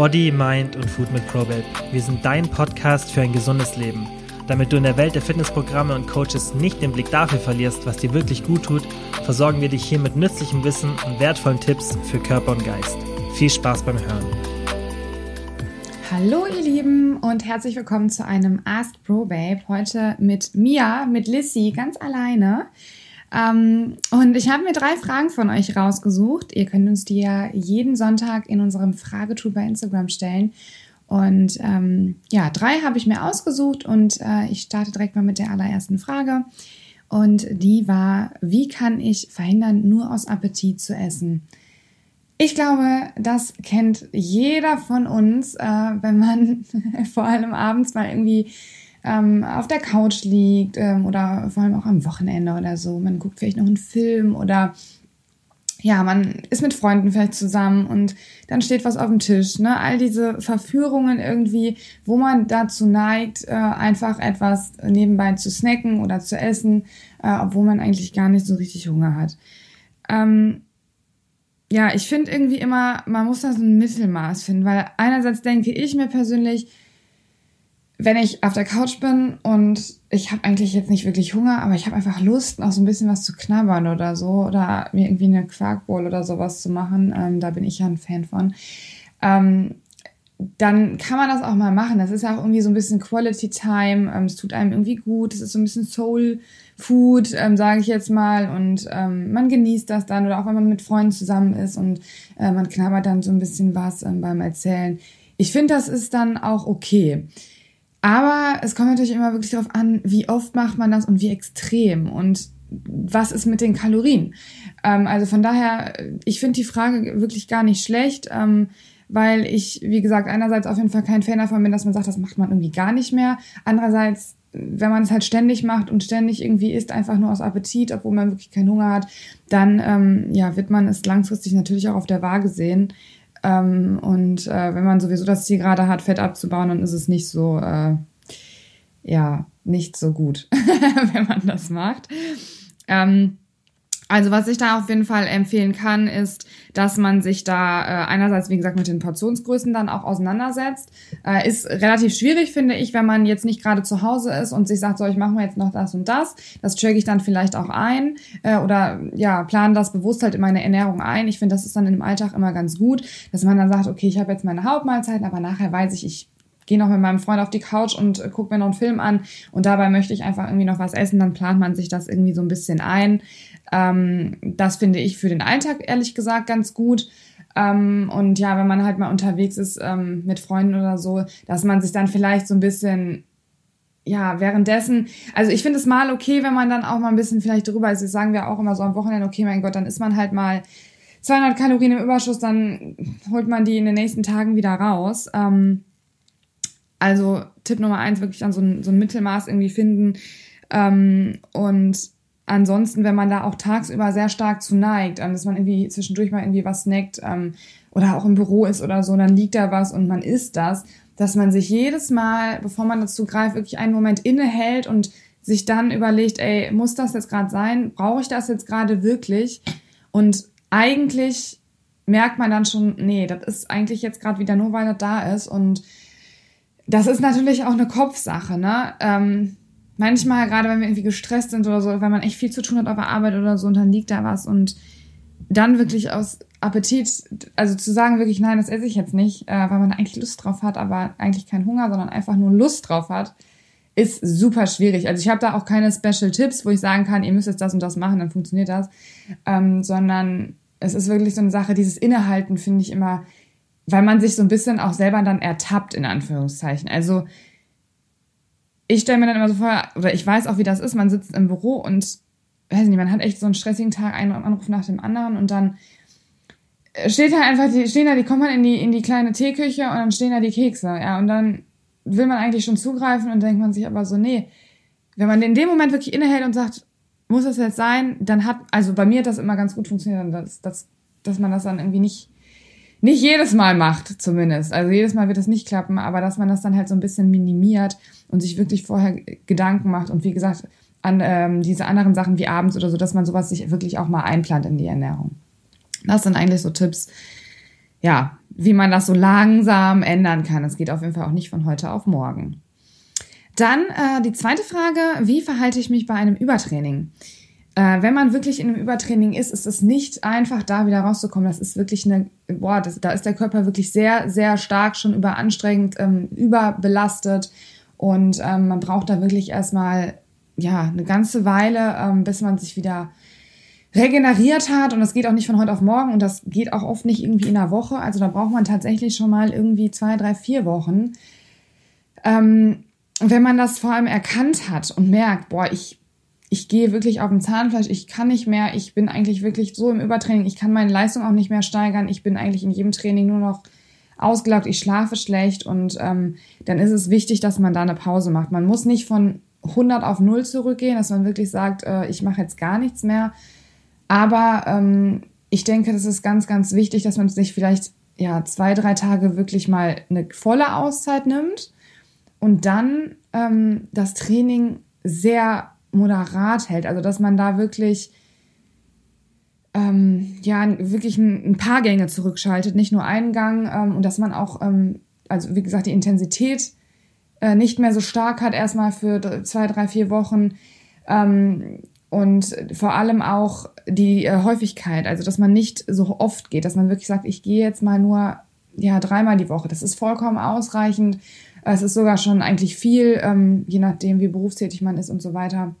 Body, Mind und Food mit Probabe. Wir sind dein Podcast für ein gesundes Leben. Damit du in der Welt der Fitnessprogramme und Coaches nicht den Blick dafür verlierst, was dir wirklich gut tut, versorgen wir dich hier mit nützlichem Wissen und wertvollen Tipps für Körper und Geist. Viel Spaß beim Hören. Hallo ihr Lieben und herzlich willkommen zu einem Ask Pro Babe. Heute mit Mia, mit Lissy, ganz alleine. Ähm, und ich habe mir drei Fragen von euch rausgesucht. Ihr könnt uns die ja jeden Sonntag in unserem Fragetool bei Instagram stellen. Und ähm, ja, drei habe ich mir ausgesucht und äh, ich starte direkt mal mit der allerersten Frage. Und die war, wie kann ich verhindern, nur aus Appetit zu essen? Ich glaube, das kennt jeder von uns, äh, wenn man vor allem abends mal irgendwie ähm, auf der Couch liegt ähm, oder vor allem auch am Wochenende oder so. Man guckt vielleicht noch einen Film oder ja, man ist mit Freunden vielleicht zusammen und dann steht was auf dem Tisch. Ne? All diese Verführungen irgendwie, wo man dazu neigt, äh, einfach etwas nebenbei zu snacken oder zu essen, äh, obwohl man eigentlich gar nicht so richtig Hunger hat. Ähm, ja, ich finde irgendwie immer, man muss da so ein Mittelmaß finden, weil einerseits denke ich mir persönlich, wenn ich auf der Couch bin und ich habe eigentlich jetzt nicht wirklich Hunger, aber ich habe einfach Lust, noch so ein bisschen was zu knabbern oder so oder mir irgendwie eine Quarkbowl oder sowas zu machen, ähm, da bin ich ja ein Fan von, ähm, dann kann man das auch mal machen. Das ist ja auch irgendwie so ein bisschen Quality Time, ähm, es tut einem irgendwie gut, es ist so ein bisschen Soul Food, ähm, sage ich jetzt mal, und ähm, man genießt das dann oder auch wenn man mit Freunden zusammen ist und äh, man knabbert dann so ein bisschen was ähm, beim Erzählen. Ich finde, das ist dann auch okay. Aber es kommt natürlich immer wirklich darauf an, wie oft macht man das und wie extrem und was ist mit den Kalorien. Ähm, also von daher, ich finde die Frage wirklich gar nicht schlecht, ähm, weil ich, wie gesagt, einerseits auf jeden Fall kein Fan davon bin, dass man sagt, das macht man irgendwie gar nicht mehr. Andererseits, wenn man es halt ständig macht und ständig irgendwie isst, einfach nur aus Appetit, obwohl man wirklich keinen Hunger hat, dann ähm, ja, wird man es langfristig natürlich auch auf der Waage sehen. Ähm, und äh, wenn man sowieso das Ziel gerade hat, Fett abzubauen, dann ist es nicht so, äh, ja, nicht so gut, wenn man das macht. Ähm, also was ich da auf jeden Fall empfehlen kann, ist, dass man sich da äh, einerseits, wie gesagt, mit den Portionsgrößen dann auch auseinandersetzt. Äh, ist relativ schwierig, finde ich, wenn man jetzt nicht gerade zu Hause ist und sich sagt, so, ich mache mir jetzt noch das und das. Das tracke ich dann vielleicht auch ein äh, oder ja, plane das bewusst halt in meine Ernährung ein. Ich finde, das ist dann im Alltag immer ganz gut, dass man dann sagt, okay, ich habe jetzt meine Hauptmahlzeiten, aber nachher weiß ich, ich gehe noch mit meinem Freund auf die Couch und äh, gucke mir noch einen Film an und dabei möchte ich einfach irgendwie noch was essen, dann plant man sich das irgendwie so ein bisschen ein. Ähm, das finde ich für den Alltag ehrlich gesagt ganz gut. Ähm, und ja, wenn man halt mal unterwegs ist ähm, mit Freunden oder so, dass man sich dann vielleicht so ein bisschen ja, währenddessen, also ich finde es mal okay, wenn man dann auch mal ein bisschen vielleicht drüber ist. Das sagen wir auch immer so am Wochenende, okay, mein Gott, dann ist man halt mal 200 Kalorien im Überschuss, dann holt man die in den nächsten Tagen wieder raus. Ähm, also Tipp Nummer eins, wirklich dann so ein, so ein Mittelmaß irgendwie finden. Ähm, und ansonsten, wenn man da auch tagsüber sehr stark zu neigt, ähm, dass man irgendwie zwischendurch mal irgendwie was snackt ähm, oder auch im Büro ist oder so, dann liegt da was und man isst das, dass man sich jedes Mal, bevor man dazu greift, wirklich einen Moment innehält und sich dann überlegt, ey, muss das jetzt gerade sein? Brauche ich das jetzt gerade wirklich? Und eigentlich merkt man dann schon, nee, das ist eigentlich jetzt gerade wieder nur, weil das da ist. Und das ist natürlich auch eine Kopfsache, ne? Ähm, manchmal, gerade wenn wir irgendwie gestresst sind oder so, wenn man echt viel zu tun hat auf der Arbeit oder so und dann liegt da was und dann wirklich aus Appetit, also zu sagen wirklich, nein, das esse ich jetzt nicht, äh, weil man eigentlich Lust drauf hat, aber eigentlich keinen Hunger, sondern einfach nur Lust drauf hat, ist super schwierig. Also ich habe da auch keine Special Tipps, wo ich sagen kann, ihr müsst jetzt das und das machen, dann funktioniert das, ähm, sondern es ist wirklich so eine Sache, dieses Innehalten finde ich immer, weil man sich so ein bisschen auch selber dann ertappt, in Anführungszeichen. Also ich stelle mir dann immer so vor, oder ich weiß auch, wie das ist, man sitzt im Büro und, weiß nicht, man hat echt so einen stressigen Tag, einen Anruf nach dem anderen und dann steht da einfach, die, stehen da, die kommen halt in die, in die kleine Teeküche und dann stehen da die Kekse, ja, und dann will man eigentlich schon zugreifen und denkt man sich aber so, nee, wenn man in dem Moment wirklich innehält und sagt, muss das jetzt sein, dann hat, also bei mir hat das immer ganz gut funktioniert, dass, dass, dass man das dann irgendwie nicht, nicht jedes Mal macht, zumindest. Also jedes Mal wird das nicht klappen, aber dass man das dann halt so ein bisschen minimiert und sich wirklich vorher Gedanken macht und wie gesagt, an ähm, diese anderen Sachen wie abends oder so, dass man sowas sich wirklich auch mal einplant in die Ernährung. Das sind eigentlich so Tipps, ja, wie man das so langsam ändern kann. Es geht auf jeden Fall auch nicht von heute auf morgen. Dann äh, die zweite Frage, wie verhalte ich mich bei einem Übertraining? Äh, wenn man wirklich in einem Übertraining ist, ist es nicht einfach, da wieder rauszukommen. Das ist wirklich eine, boah, das, da ist der Körper wirklich sehr, sehr stark schon überanstrengend, ähm, überbelastet. Und ähm, man braucht da wirklich erstmal, ja, eine ganze Weile, ähm, bis man sich wieder regeneriert hat. Und das geht auch nicht von heute auf morgen. Und das geht auch oft nicht irgendwie in einer Woche. Also da braucht man tatsächlich schon mal irgendwie zwei, drei, vier Wochen. Ähm, wenn man das vor allem erkannt hat und merkt, boah, ich ich gehe wirklich auf dem Zahnfleisch, ich kann nicht mehr, ich bin eigentlich wirklich so im Übertraining, ich kann meine Leistung auch nicht mehr steigern, ich bin eigentlich in jedem Training nur noch ausgelaugt, ich schlafe schlecht und ähm, dann ist es wichtig, dass man da eine Pause macht. Man muss nicht von 100 auf 0 zurückgehen, dass man wirklich sagt, äh, ich mache jetzt gar nichts mehr. Aber ähm, ich denke, das ist ganz, ganz wichtig, dass man sich vielleicht ja zwei, drei Tage wirklich mal eine volle Auszeit nimmt und dann ähm, das Training sehr moderat hält. Also dass man da wirklich ähm, ja wirklich ein, ein, paar Gänge zurückschaltet, nicht nur einen Gang ähm, und dass man auch, ähm, also wie gesagt, die Intensität äh, nicht mehr so stark hat, erstmal für zwei, drei, vier Wochen. Ähm, und vor allem auch die äh, Häufigkeit, also dass man nicht so oft geht, dass man wirklich sagt, ich gehe jetzt mal nur ja dreimal die Woche. Das ist vollkommen ausreichend. Es ist sogar schon eigentlich viel, ähm, je nachdem, wie berufstätig man ist und so weiter.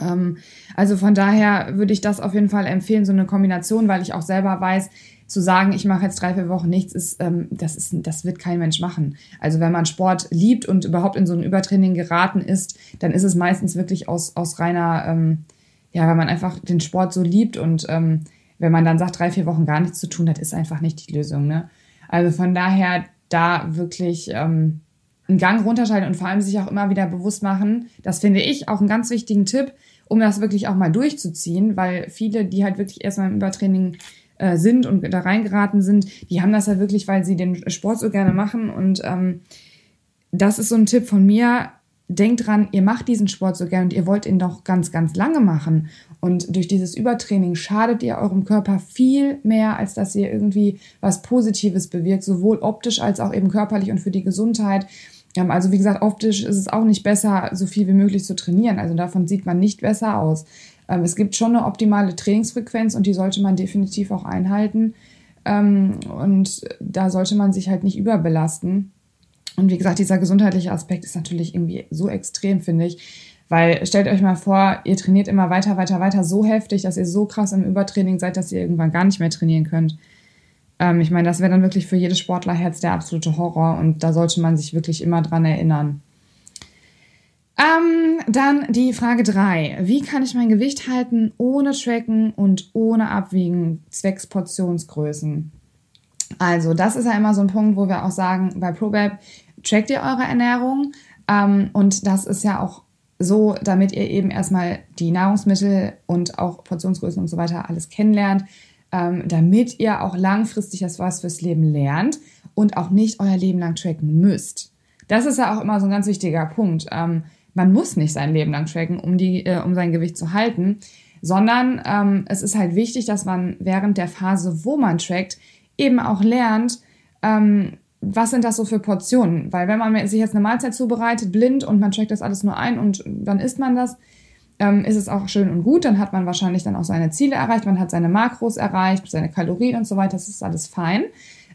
Ähm, also von daher würde ich das auf jeden Fall empfehlen, so eine Kombination, weil ich auch selber weiß, zu sagen, ich mache jetzt drei, vier Wochen nichts, ist, ähm, das ist, das wird kein Mensch machen. Also wenn man Sport liebt und überhaupt in so ein Übertraining geraten ist, dann ist es meistens wirklich aus, aus reiner, ähm, ja, weil man einfach den Sport so liebt und ähm, wenn man dann sagt, drei, vier Wochen gar nichts zu tun, das ist einfach nicht die Lösung. Ne? Also von daher da wirklich ähm, einen Gang runterschalten und vor allem sich auch immer wieder bewusst machen. Das finde ich auch einen ganz wichtigen Tipp, um das wirklich auch mal durchzuziehen, weil viele, die halt wirklich erstmal im Übertraining äh, sind und da reingeraten sind, die haben das ja wirklich, weil sie den Sport so gerne machen. Und ähm, das ist so ein Tipp von mir. Denkt dran, ihr macht diesen Sport so gerne und ihr wollt ihn doch ganz, ganz lange machen. Und durch dieses Übertraining schadet ihr eurem Körper viel mehr, als dass ihr irgendwie was Positives bewirkt, sowohl optisch als auch eben körperlich und für die Gesundheit. Also wie gesagt, optisch ist es auch nicht besser, so viel wie möglich zu trainieren. Also davon sieht man nicht besser aus. Ähm, es gibt schon eine optimale Trainingsfrequenz und die sollte man definitiv auch einhalten. Ähm, und da sollte man sich halt nicht überbelasten. Und wie gesagt, dieser gesundheitliche Aspekt ist natürlich irgendwie so extrem, finde ich. Weil stellt euch mal vor, ihr trainiert immer weiter, weiter, weiter so heftig, dass ihr so krass im Übertraining seid, dass ihr irgendwann gar nicht mehr trainieren könnt. Ähm, ich meine, das wäre dann wirklich für jedes Sportlerherz der absolute Horror und da sollte man sich wirklich immer dran erinnern. Ähm, dann die Frage 3. Wie kann ich mein Gewicht halten ohne Tracken und ohne Abwiegen zwecks Portionsgrößen? Also, das ist ja immer so ein Punkt, wo wir auch sagen, bei ProBab trackt ihr eure Ernährung. Ähm, und das ist ja auch so, damit ihr eben erstmal die Nahrungsmittel und auch Portionsgrößen und so weiter alles kennenlernt, ähm, damit ihr auch langfristig das was fürs Leben lernt und auch nicht euer Leben lang tracken müsst. Das ist ja auch immer so ein ganz wichtiger Punkt. Ähm, man muss nicht sein Leben lang tracken, um, die, äh, um sein Gewicht zu halten, sondern ähm, es ist halt wichtig, dass man während der Phase, wo man trackt, eben auch lernt, ähm, was sind das so für Portionen? Weil wenn man sich jetzt eine Mahlzeit zubereitet, blind und man trackt das alles nur ein und dann isst man das, ähm, ist es auch schön und gut. Dann hat man wahrscheinlich dann auch seine Ziele erreicht, man hat seine Makros erreicht, seine Kalorien und so weiter. Das ist alles fein.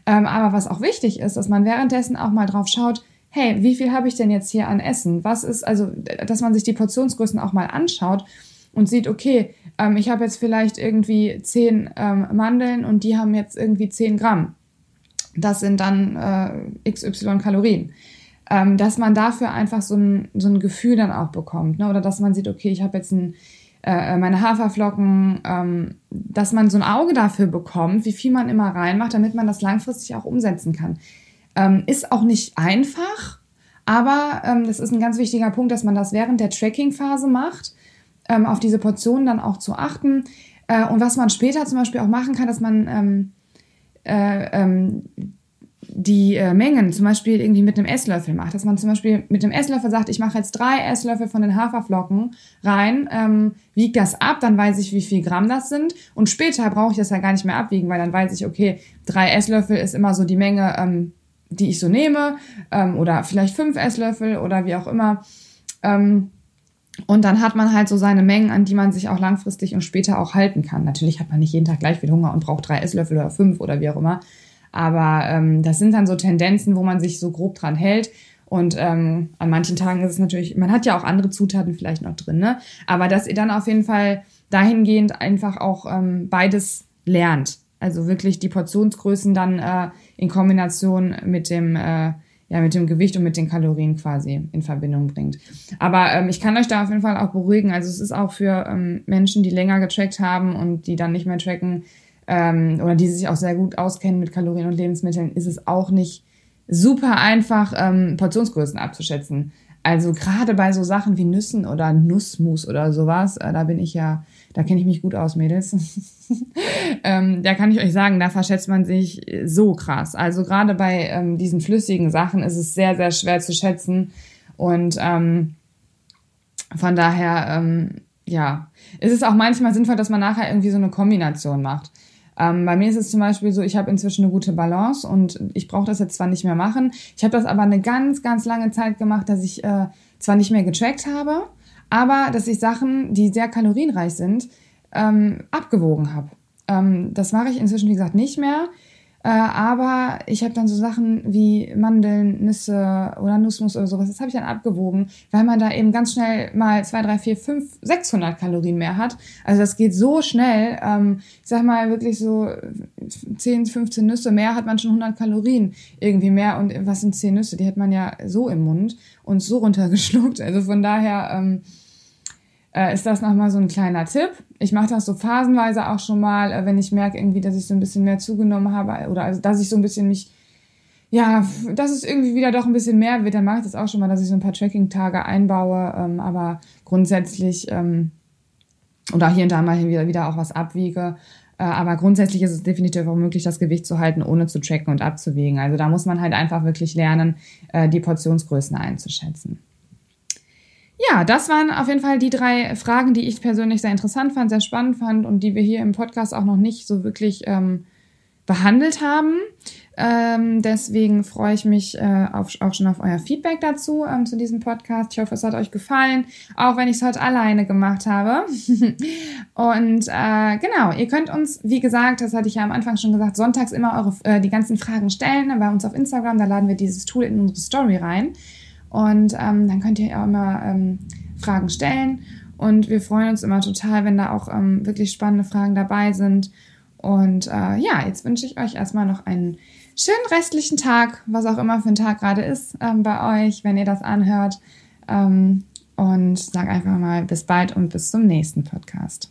Ähm, aber was auch wichtig ist, dass man währenddessen auch mal drauf schaut, hey, wie viel habe ich denn jetzt hier an Essen? Was ist, also, dass man sich die Portionsgrößen auch mal anschaut und sieht, okay, ähm, ich habe jetzt vielleicht irgendwie zehn ähm, Mandeln und die haben jetzt irgendwie zehn Gramm. Das sind dann äh, XY Kalorien ähm, dass man dafür einfach so ein, so ein Gefühl dann auch bekommt. Ne? Oder dass man sieht, okay, ich habe jetzt ein, äh, meine Haferflocken, ähm, dass man so ein Auge dafür bekommt, wie viel man immer reinmacht, damit man das langfristig auch umsetzen kann. Ähm, ist auch nicht einfach, aber ähm, das ist ein ganz wichtiger Punkt, dass man das während der Tracking-Phase macht, ähm, auf diese Portionen dann auch zu achten. Äh, und was man später zum Beispiel auch machen kann, dass man ähm, äh, ähm, die äh, Mengen zum Beispiel irgendwie mit einem Esslöffel macht. Dass man zum Beispiel mit dem Esslöffel sagt, ich mache jetzt drei Esslöffel von den Haferflocken rein, ähm, wiege das ab, dann weiß ich, wie viel Gramm das sind. Und später brauche ich das ja gar nicht mehr abwiegen, weil dann weiß ich, okay, drei Esslöffel ist immer so die Menge, ähm, die ich so nehme. Ähm, oder vielleicht fünf Esslöffel oder wie auch immer. Ähm, und dann hat man halt so seine Mengen, an die man sich auch langfristig und später auch halten kann. Natürlich hat man nicht jeden Tag gleich viel Hunger und braucht drei Esslöffel oder fünf oder wie auch immer. Aber ähm, das sind dann so Tendenzen, wo man sich so grob dran hält. Und ähm, an manchen Tagen ist es natürlich, man hat ja auch andere Zutaten vielleicht noch drin, ne? Aber dass ihr dann auf jeden Fall dahingehend einfach auch ähm, beides lernt. Also wirklich die Portionsgrößen dann äh, in Kombination mit dem, äh, ja, mit dem Gewicht und mit den Kalorien quasi in Verbindung bringt. Aber ähm, ich kann euch da auf jeden Fall auch beruhigen. Also es ist auch für ähm, Menschen, die länger getrackt haben und die dann nicht mehr tracken, ähm, oder die sich auch sehr gut auskennen mit Kalorien und Lebensmitteln, ist es auch nicht super einfach, ähm, Portionsgrößen abzuschätzen. Also gerade bei so Sachen wie Nüssen oder Nussmus oder sowas, äh, da bin ich ja, da kenne ich mich gut aus, Mädels. ähm, da kann ich euch sagen, da verschätzt man sich so krass. Also gerade bei ähm, diesen flüssigen Sachen ist es sehr, sehr schwer zu schätzen. Und ähm, von daher, ähm, ja, ist es auch manchmal sinnvoll, dass man nachher irgendwie so eine Kombination macht. Ähm, bei mir ist es zum Beispiel so, ich habe inzwischen eine gute Balance und ich brauche das jetzt zwar nicht mehr machen. Ich habe das aber eine ganz, ganz lange Zeit gemacht, dass ich äh, zwar nicht mehr getrackt habe, aber dass ich Sachen, die sehr kalorienreich sind, ähm, abgewogen habe. Ähm, das mache ich inzwischen, wie gesagt, nicht mehr. Äh, aber ich habe dann so Sachen wie Mandeln, Nüsse oder Nussmus oder sowas, das habe ich dann abgewogen, weil man da eben ganz schnell mal 2, 3, 4, 5, 600 Kalorien mehr hat. Also das geht so schnell. Ähm, ich sag mal wirklich so 10, 15 Nüsse mehr hat man schon 100 Kalorien irgendwie mehr. Und was sind 10 Nüsse? Die hat man ja so im Mund und so runtergeschluckt. Also von daher... Ähm, äh, ist das nochmal so ein kleiner Tipp. Ich mache das so phasenweise auch schon mal, äh, wenn ich merke irgendwie, dass ich so ein bisschen mehr zugenommen habe oder also, dass ich so ein bisschen mich, ja, dass es irgendwie wieder doch ein bisschen mehr wird, dann mache ich das auch schon mal, dass ich so ein paar Tracking-Tage einbaue, ähm, aber grundsätzlich ähm, oder hier und da mal wieder, wieder auch was abwiege. Äh, aber grundsätzlich ist es definitiv auch möglich, das Gewicht zu halten, ohne zu tracken und abzuwiegen. Also da muss man halt einfach wirklich lernen, äh, die Portionsgrößen einzuschätzen. Ja, das waren auf jeden Fall die drei Fragen, die ich persönlich sehr interessant fand, sehr spannend fand und die wir hier im Podcast auch noch nicht so wirklich ähm, behandelt haben. Ähm, deswegen freue ich mich äh, auf, auch schon auf euer Feedback dazu, ähm, zu diesem Podcast. Ich hoffe, es hat euch gefallen, auch wenn ich es heute alleine gemacht habe. und äh, genau, ihr könnt uns, wie gesagt, das hatte ich ja am Anfang schon gesagt, sonntags immer eure, äh, die ganzen Fragen stellen bei uns auf Instagram. Da laden wir dieses Tool in unsere Story rein. Und ähm, dann könnt ihr auch immer ähm, Fragen stellen. Und wir freuen uns immer total, wenn da auch ähm, wirklich spannende Fragen dabei sind. Und äh, ja, jetzt wünsche ich euch erstmal noch einen schönen restlichen Tag, was auch immer für ein Tag gerade ist ähm, bei euch, wenn ihr das anhört. Ähm, und sage einfach mal bis bald und bis zum nächsten Podcast.